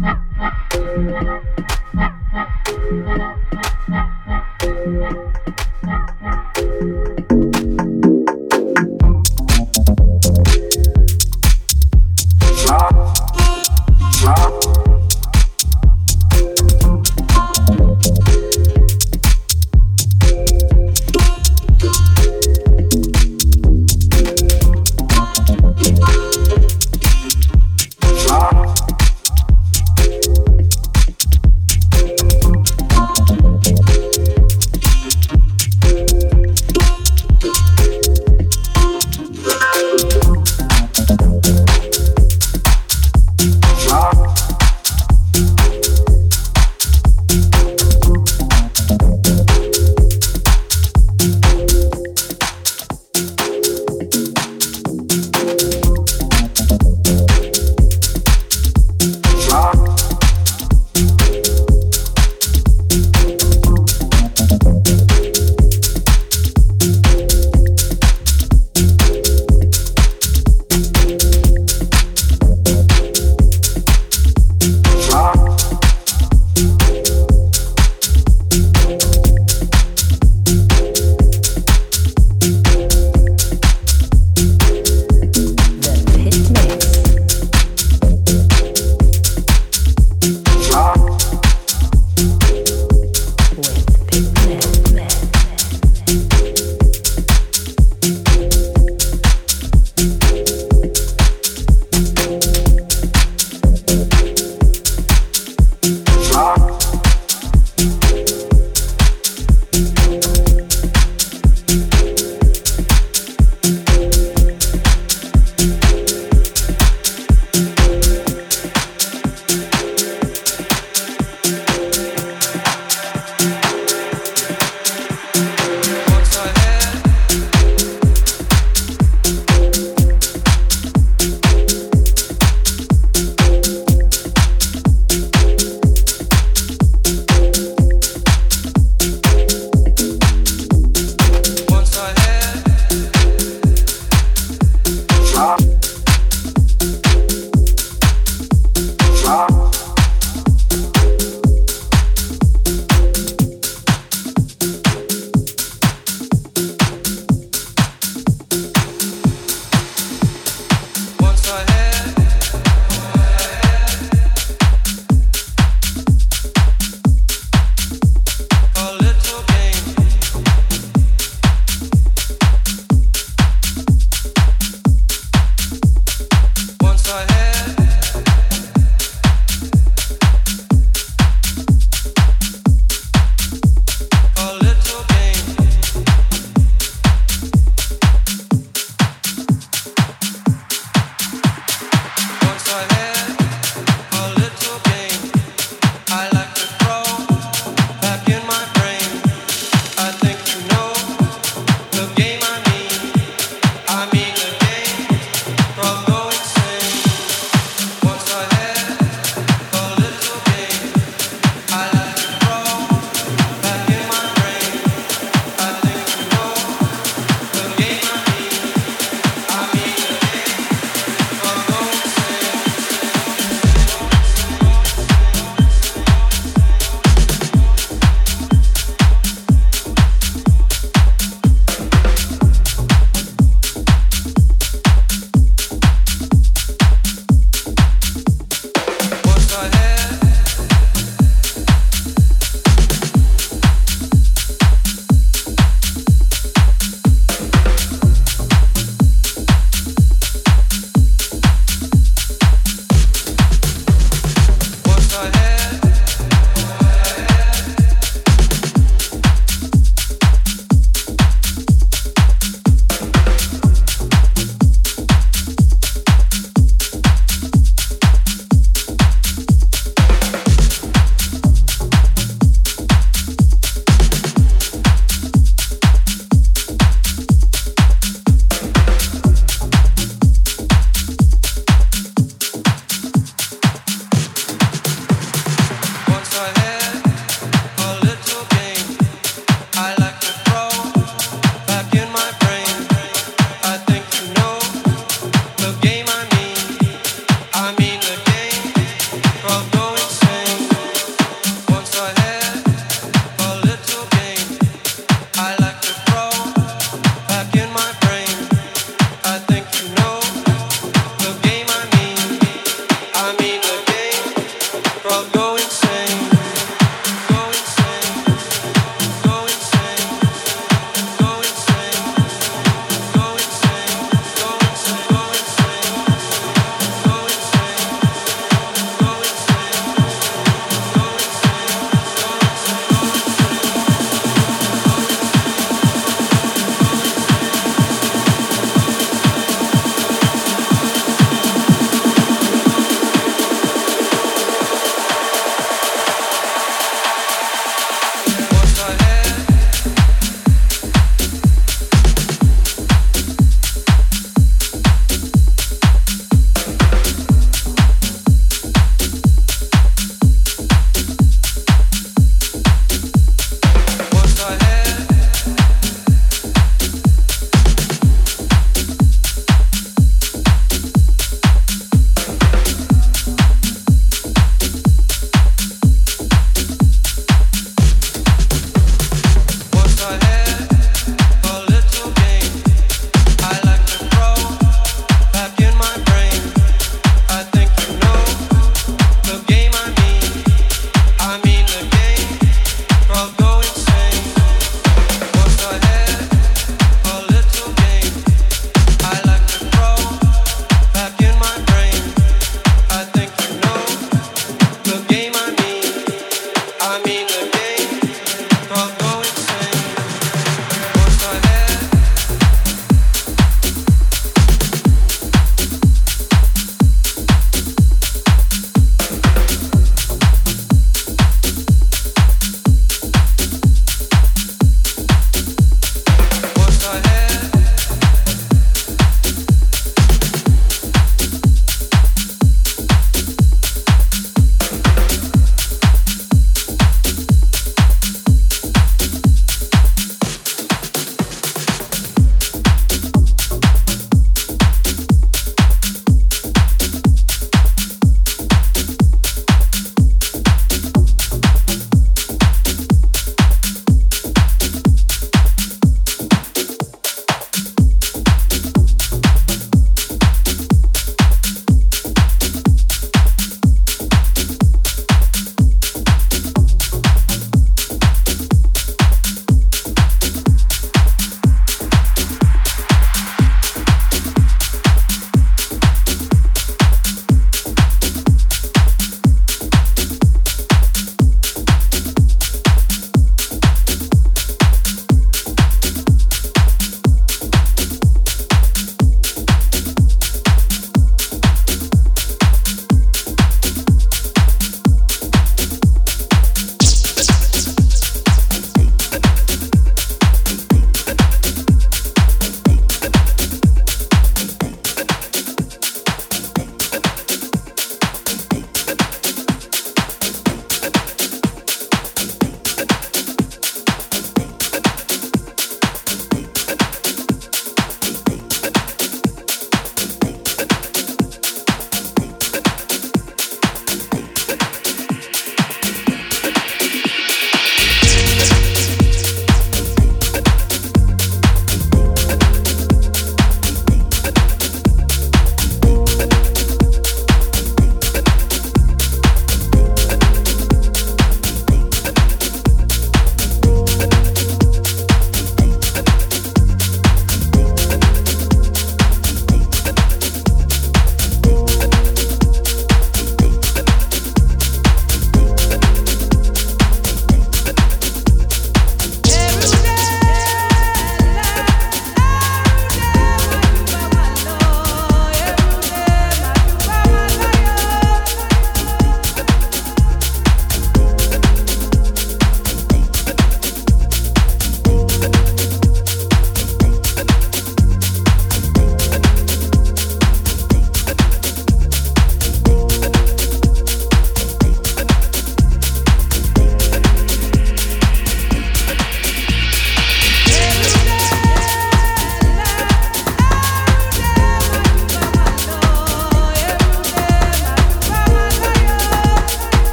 Thank you.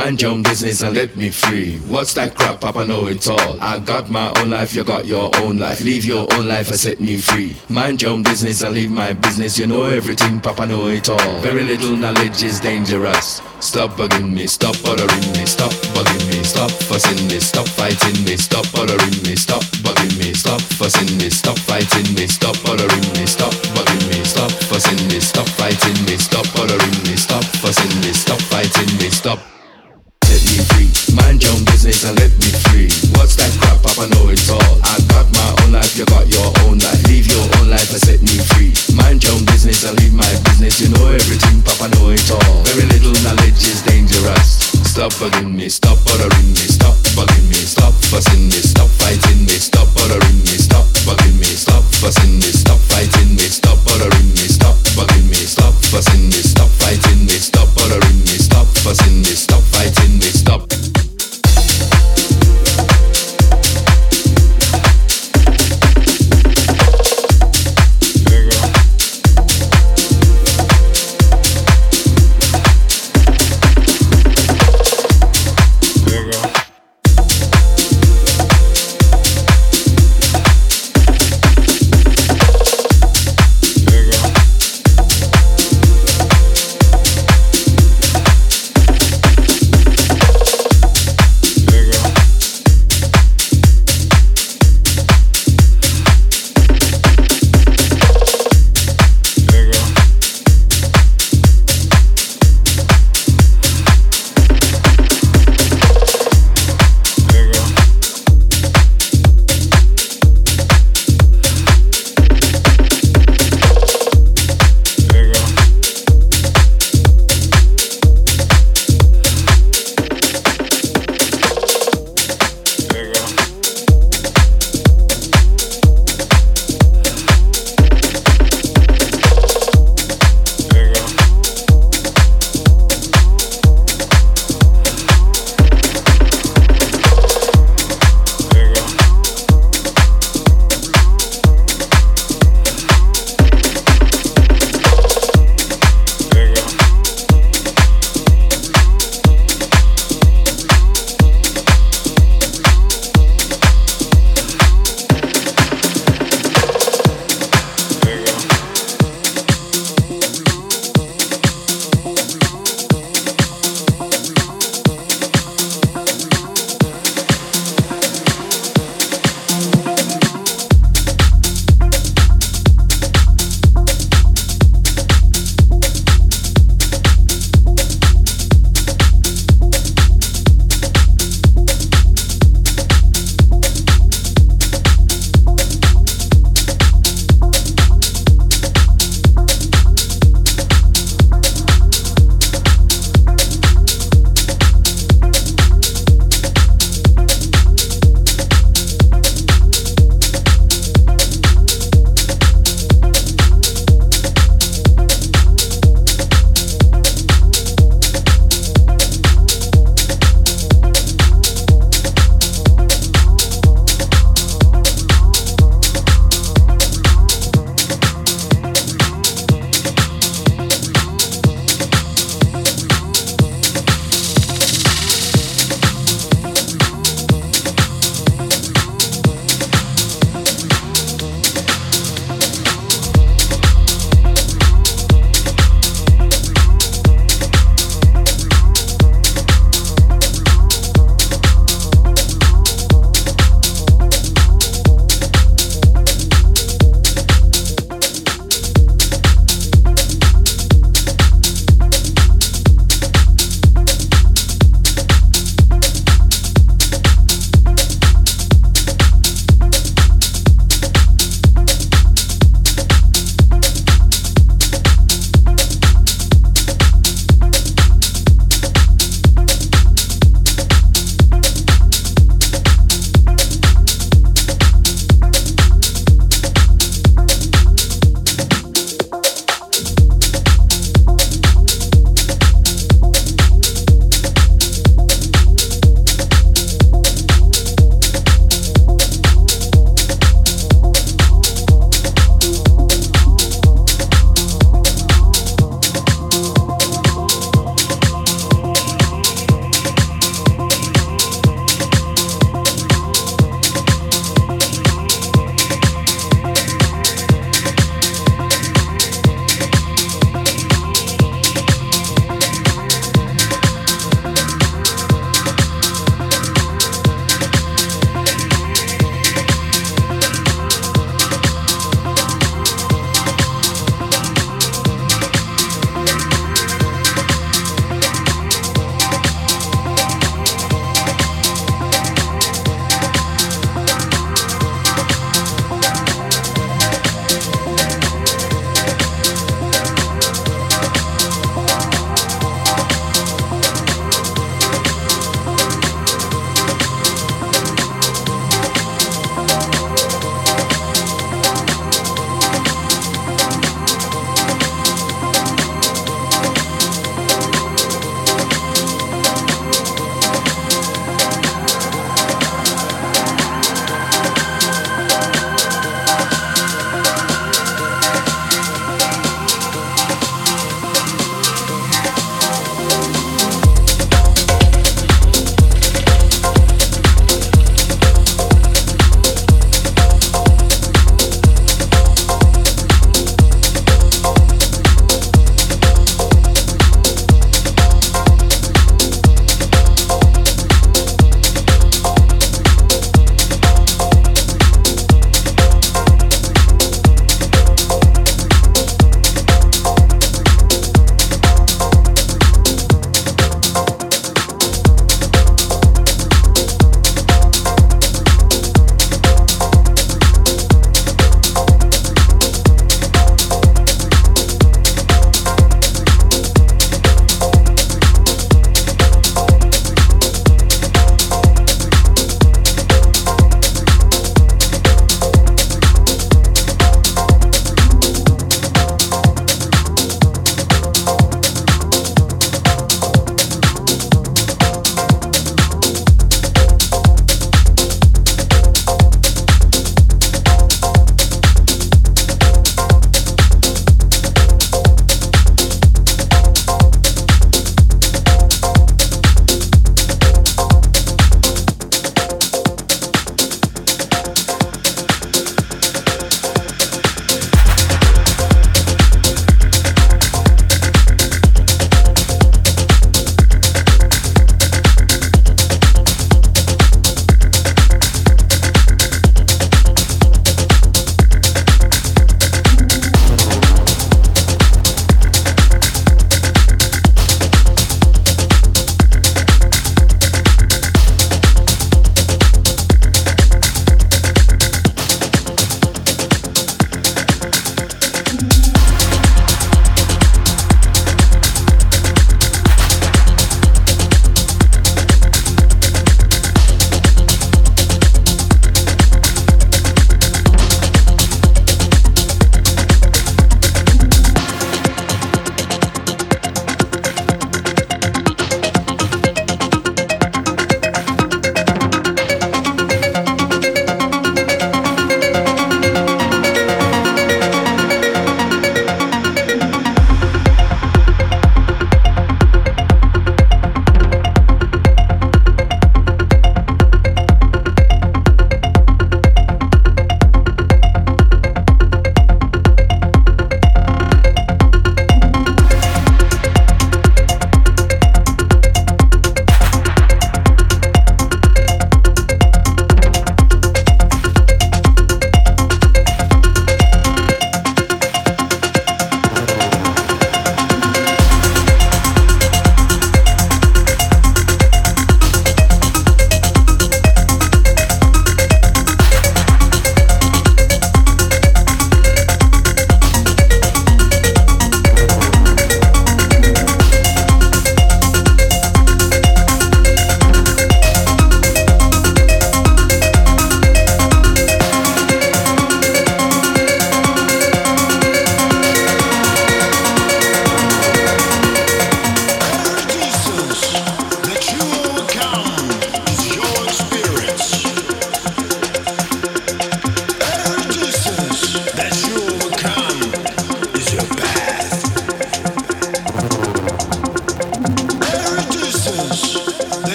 Mind your own business and let me free. What's that crap, Papa know it all. I got my own life, you got your own life. Live your own life and set me free. Mind your own business and leave my business. You know everything, Papa know it all. Very little knowledge is dangerous. Stop bugging me, stop bothering me, stop bugging me, stop fussing me, stop fighting me, stop bothering me, stop bugging me, stop fussing me, stop fighting me, stop bothering me, stop bugging me, stop fussing me, stop fighting me, stop bothering me, stop fussing me, stop fighting me, stop. Set me free, mind your own business and let me free. What's that crap, Papa know it all. I got my own life, you got your own life. Live your own life and set me free. Mind your own business and leave my business. You know everything, Papa know it all. Very little knowledge is dangerous. Stop bugging me, stop bothering me, stop bugging me, stop fussing me, stop fighting me, stop bothering me, stop bugging me, stop fussing me, stop fighting me, stop bothering me, stop bugging me, stop fussing me, stop fighting me, stop bothering me, stop fussing me, stop fighting me, stop.